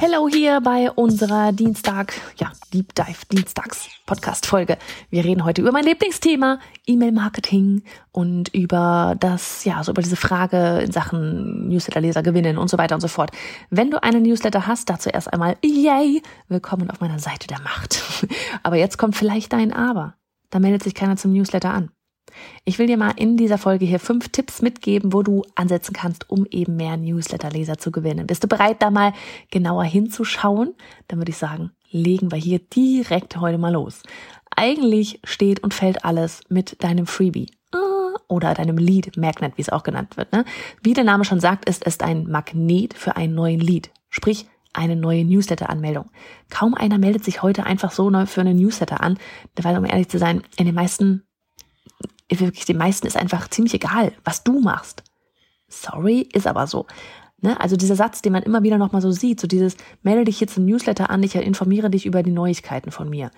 Hello hier bei unserer Dienstag, ja, Deep Dive Dienstags Podcast Folge. Wir reden heute über mein Lieblingsthema, E-Mail Marketing und über das, ja, so über diese Frage in Sachen Newsletter-Leser gewinnen und so weiter und so fort. Wenn du einen Newsletter hast, dazu erst einmal, yay, willkommen auf meiner Seite der Macht. Aber jetzt kommt vielleicht dein Aber. Da meldet sich keiner zum Newsletter an. Ich will dir mal in dieser Folge hier fünf Tipps mitgeben, wo du ansetzen kannst, um eben mehr Newsletter-Leser zu gewinnen. Bist du bereit, da mal genauer hinzuschauen? Dann würde ich sagen, legen wir hier direkt heute mal los. Eigentlich steht und fällt alles mit deinem Freebie ah, oder deinem Lead Magnet, wie es auch genannt wird. Ne? Wie der Name schon sagt, ist es ein Magnet für einen neuen Lead. Sprich, eine neue Newsletter-Anmeldung. Kaum einer meldet sich heute einfach so neu für eine Newsletter an, weil um ehrlich zu sein, in den meisten wirklich den meisten ist einfach ziemlich egal, was du machst. Sorry, ist aber so. Ne? Also dieser Satz, den man immer wieder nochmal so sieht, so dieses, melde dich hier zum Newsletter an, ich informiere dich über die Neuigkeiten von mir.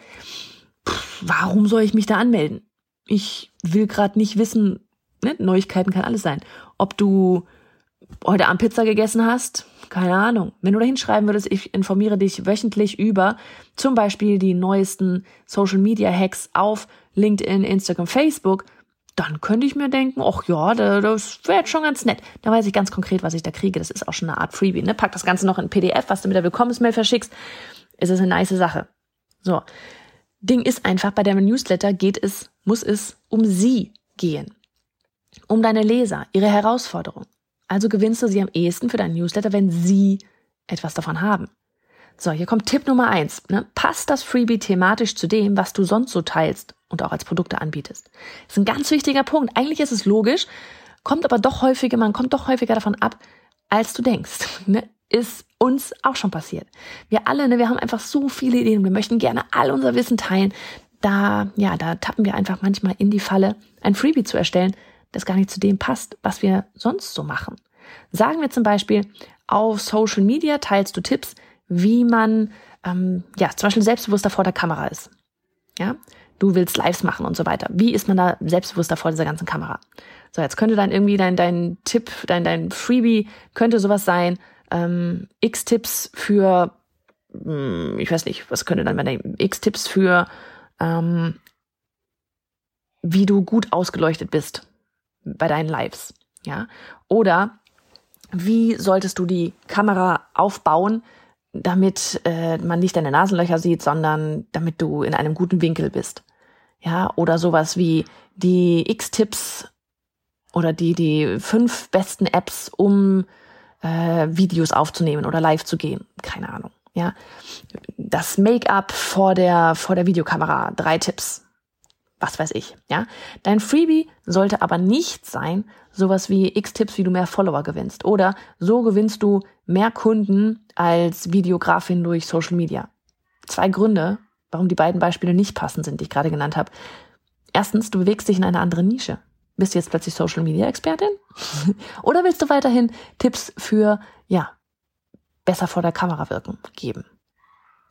Pff, warum soll ich mich da anmelden? Ich will gerade nicht wissen, ne? Neuigkeiten kann alles sein. Ob du heute Abend Pizza gegessen hast, keine Ahnung. Wenn du da hinschreiben würdest, ich informiere dich wöchentlich über zum Beispiel die neuesten Social Media Hacks auf LinkedIn, Instagram, Facebook, dann könnte ich mir denken, ach ja, das wäre jetzt schon ganz nett. Da weiß ich ganz konkret, was ich da kriege. Das ist auch schon eine Art Freebie. Ne? Pack das Ganze noch in PDF, was du mit der Willkommensmail verschickst. Ist es eine nice Sache. So. Ding ist einfach, bei deinem Newsletter geht es, muss es um sie gehen. Um deine Leser, ihre Herausforderung. Also gewinnst du sie am ehesten für deinen Newsletter, wenn sie etwas davon haben. So, hier kommt Tipp Nummer eins. Ne? Passt das Freebie thematisch zu dem, was du sonst so teilst und auch als Produkte anbietest? Das ist ein ganz wichtiger Punkt. Eigentlich ist es logisch, kommt aber doch häufiger, man kommt doch häufiger davon ab, als du denkst. Ne? Ist uns auch schon passiert. Wir alle, ne, wir haben einfach so viele Ideen. Wir möchten gerne all unser Wissen teilen. Da, ja, da tappen wir einfach manchmal in die Falle, ein Freebie zu erstellen, das gar nicht zu dem passt, was wir sonst so machen. Sagen wir zum Beispiel, auf Social Media teilst du Tipps, wie man ähm, ja zum Beispiel selbstbewusster vor der Kamera ist. Ja, du willst Lives machen und so weiter. Wie ist man da selbstbewusster vor dieser ganzen Kamera? So, jetzt könnte dann irgendwie dein dein Tipp, dein dein Freebie könnte sowas sein. Ähm, X Tipps für, hm, ich weiß nicht, was könnte dann meine X Tipps für, ähm, wie du gut ausgeleuchtet bist bei deinen Lives. Ja, oder wie solltest du die Kamera aufbauen, damit äh, man nicht deine Nasenlöcher sieht, sondern damit du in einem guten Winkel bist. Ja, oder sowas wie die X-Tipps oder die, die fünf besten Apps, um äh, Videos aufzunehmen oder live zu gehen. Keine Ahnung. Ja, das Make-up vor der, vor der Videokamera. Drei Tipps was weiß ich, ja. Dein Freebie sollte aber nicht sein, sowas wie X-Tipps, wie du mehr Follower gewinnst. Oder so gewinnst du mehr Kunden als Videografin durch Social Media. Zwei Gründe, warum die beiden Beispiele nicht passend sind, die ich gerade genannt habe. Erstens, du bewegst dich in eine andere Nische. Bist du jetzt plötzlich Social Media Expertin? Oder willst du weiterhin Tipps für, ja, besser vor der Kamera wirken geben?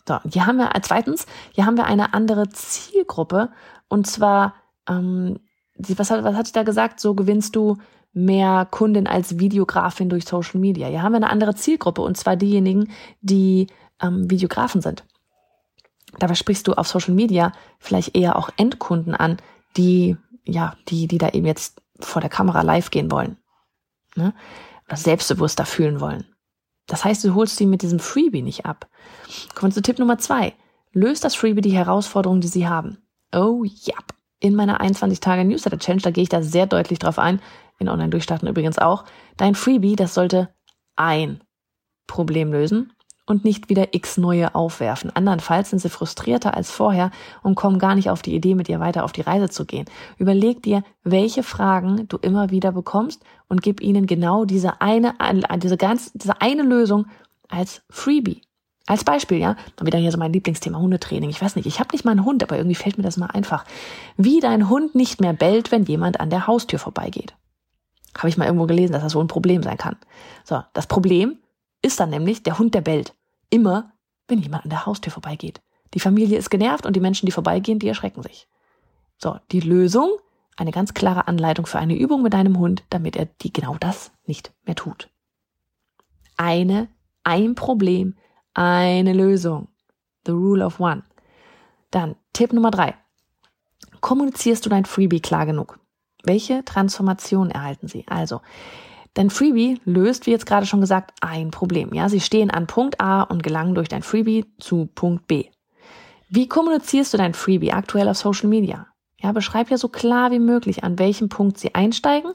So, hier haben wir, zweitens, hier haben wir eine andere Zielgruppe und zwar, ähm, was, hat, was hat sie da gesagt? So gewinnst du mehr Kunden als Videografin durch Social Media. Hier haben wir eine andere Zielgruppe und zwar diejenigen, die ähm, Videografen sind. Dabei sprichst du auf Social Media vielleicht eher auch Endkunden an, die, ja, die, die da eben jetzt vor der Kamera live gehen wollen. Ne? Oder selbstbewusster fühlen wollen. Das heißt, du holst sie mit diesem Freebie nicht ab. Kommen wir zu Tipp Nummer zwei. Löst das Freebie die Herausforderungen, die sie haben. Oh ja. In meiner 21 Tage Newsletter Challenge, da gehe ich da sehr deutlich drauf ein. In Online-Durchstarten übrigens auch. Dein Freebie, das sollte ein Problem lösen und nicht wieder x neue aufwerfen. Andernfalls sind sie frustrierter als vorher und kommen gar nicht auf die Idee, mit dir weiter auf die Reise zu gehen. Überleg dir, welche Fragen du immer wieder bekommst und gib ihnen genau diese eine, diese ganz, diese eine Lösung als Freebie. Als Beispiel, ja, dann wieder hier so mein Lieblingsthema Hundetraining. Ich weiß nicht, ich habe nicht mal einen Hund, aber irgendwie fällt mir das mal einfach. Wie dein Hund nicht mehr bellt, wenn jemand an der Haustür vorbeigeht. Habe ich mal irgendwo gelesen, dass das so ein Problem sein kann. So, das Problem ist dann nämlich der Hund, der bellt. Immer, wenn jemand an der Haustür vorbeigeht. Die Familie ist genervt und die Menschen, die vorbeigehen, die erschrecken sich. So, die Lösung, eine ganz klare Anleitung für eine Übung mit deinem Hund, damit er die genau das nicht mehr tut. Eine, ein Problem, eine Lösung. The rule of one. Dann Tipp Nummer drei. Kommunizierst du dein Freebie klar genug? Welche Transformation erhalten sie? Also, dein Freebie löst, wie jetzt gerade schon gesagt, ein Problem. Ja, sie stehen an Punkt A und gelangen durch dein Freebie zu Punkt B. Wie kommunizierst du dein Freebie aktuell auf Social Media? Ja, beschreib ja so klar wie möglich, an welchem Punkt sie einsteigen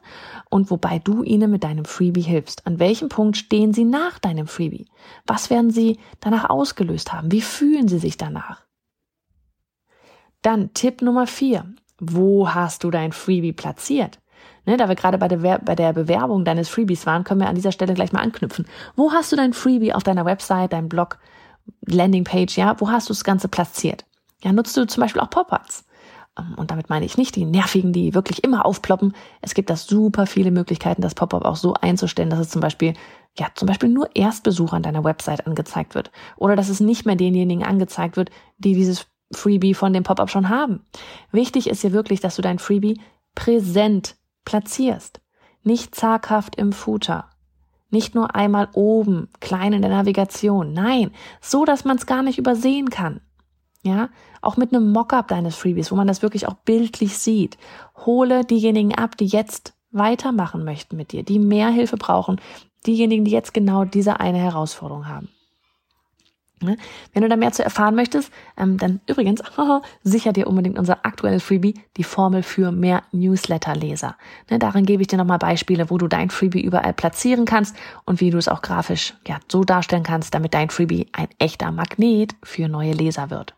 und wobei du ihnen mit deinem Freebie hilfst. An welchem Punkt stehen sie nach deinem Freebie? Was werden sie danach ausgelöst haben? Wie fühlen sie sich danach? Dann Tipp Nummer vier. Wo hast du dein Freebie platziert? Ne, da wir gerade bei der, bei der Bewerbung deines Freebies waren, können wir an dieser Stelle gleich mal anknüpfen. Wo hast du dein Freebie auf deiner Website, deinem Blog, Landingpage, ja? Wo hast du das Ganze platziert? Ja, nutzt du zum Beispiel auch Pop-ups? Ähm, und damit meine ich nicht die nervigen, die wirklich immer aufploppen. Es gibt da super viele Möglichkeiten, das Pop-up auch so einzustellen, dass es zum Beispiel, ja, zum Beispiel nur Erstbesuchern deiner Website angezeigt wird. Oder dass es nicht mehr denjenigen angezeigt wird, die dieses Freebie von dem Pop-up schon haben. Wichtig ist hier wirklich, dass du dein Freebie präsent platzierst. Nicht zaghaft im Footer. Nicht nur einmal oben, klein in der Navigation. Nein, so, dass man es gar nicht übersehen kann. Ja, auch mit einem Mockup deines Freebies, wo man das wirklich auch bildlich sieht. Hole diejenigen ab, die jetzt weitermachen möchten mit dir, die mehr Hilfe brauchen, diejenigen, die jetzt genau diese eine Herausforderung haben. Ne? Wenn du da mehr zu erfahren möchtest, ähm, dann übrigens sicher dir unbedingt unser aktuelles Freebie, die Formel für mehr Newsletter-Leser. Ne, darin gebe ich dir nochmal Beispiele, wo du dein Freebie überall platzieren kannst und wie du es auch grafisch ja, so darstellen kannst, damit dein Freebie ein echter Magnet für neue Leser wird.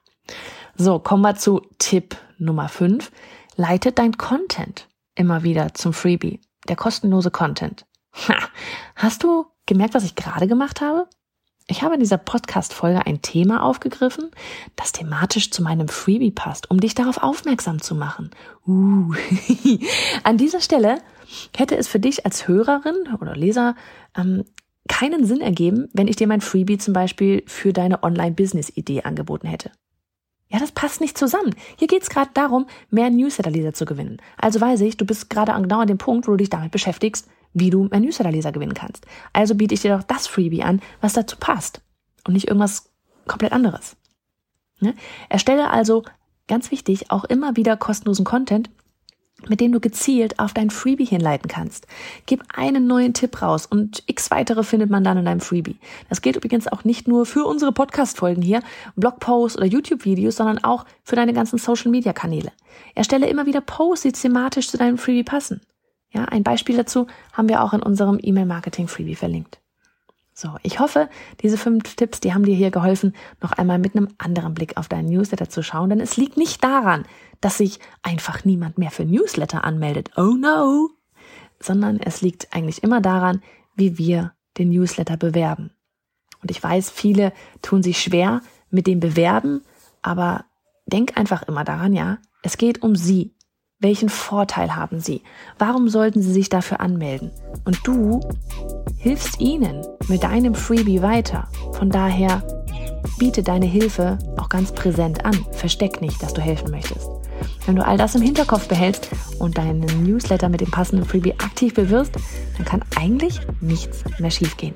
So, kommen wir zu Tipp Nummer 5. Leitet dein Content immer wieder zum Freebie, der kostenlose Content. Ha, hast du gemerkt, was ich gerade gemacht habe? Ich habe in dieser Podcast-Folge ein Thema aufgegriffen, das thematisch zu meinem Freebie passt, um dich darauf aufmerksam zu machen. Uh. An dieser Stelle hätte es für dich als Hörerin oder Leser ähm, keinen Sinn ergeben, wenn ich dir mein Freebie zum Beispiel für deine Online-Business-Idee angeboten hätte. Ja, das passt nicht zusammen. Hier geht es gerade darum, mehr Newsletter-Leser zu gewinnen. Also weiß ich, du bist gerade genau an dem Punkt, wo du dich damit beschäftigst, wie du mehr Newsletter-Leser gewinnen kannst. Also biete ich dir doch das Freebie an, was dazu passt und nicht irgendwas komplett anderes. Ne? Erstelle also, ganz wichtig, auch immer wieder kostenlosen Content, mit dem du gezielt auf dein Freebie hinleiten kannst. Gib einen neuen Tipp raus und x weitere findet man dann in deinem Freebie. Das gilt übrigens auch nicht nur für unsere Podcast-Folgen hier, Blogposts oder YouTube-Videos, sondern auch für deine ganzen Social-Media-Kanäle. Erstelle immer wieder Posts, die thematisch zu deinem Freebie passen. Ja, ein Beispiel dazu haben wir auch in unserem E-Mail-Marketing-Freebie verlinkt. So, ich hoffe, diese fünf Tipps, die haben dir hier geholfen, noch einmal mit einem anderen Blick auf deinen Newsletter zu schauen, denn es liegt nicht daran, dass sich einfach niemand mehr für Newsletter anmeldet. Oh no! Sondern es liegt eigentlich immer daran, wie wir den Newsletter bewerben. Und ich weiß, viele tun sich schwer mit dem Bewerben, aber denk einfach immer daran, ja, es geht um sie. Welchen Vorteil haben sie? Warum sollten sie sich dafür anmelden? Und du hilfst ihnen mit deinem Freebie weiter. Von daher biete deine Hilfe auch ganz präsent an. Versteck nicht, dass du helfen möchtest. Wenn du all das im Hinterkopf behältst und deinen Newsletter mit dem passenden Freebie aktiv bewirbst, dann kann eigentlich nichts mehr schiefgehen.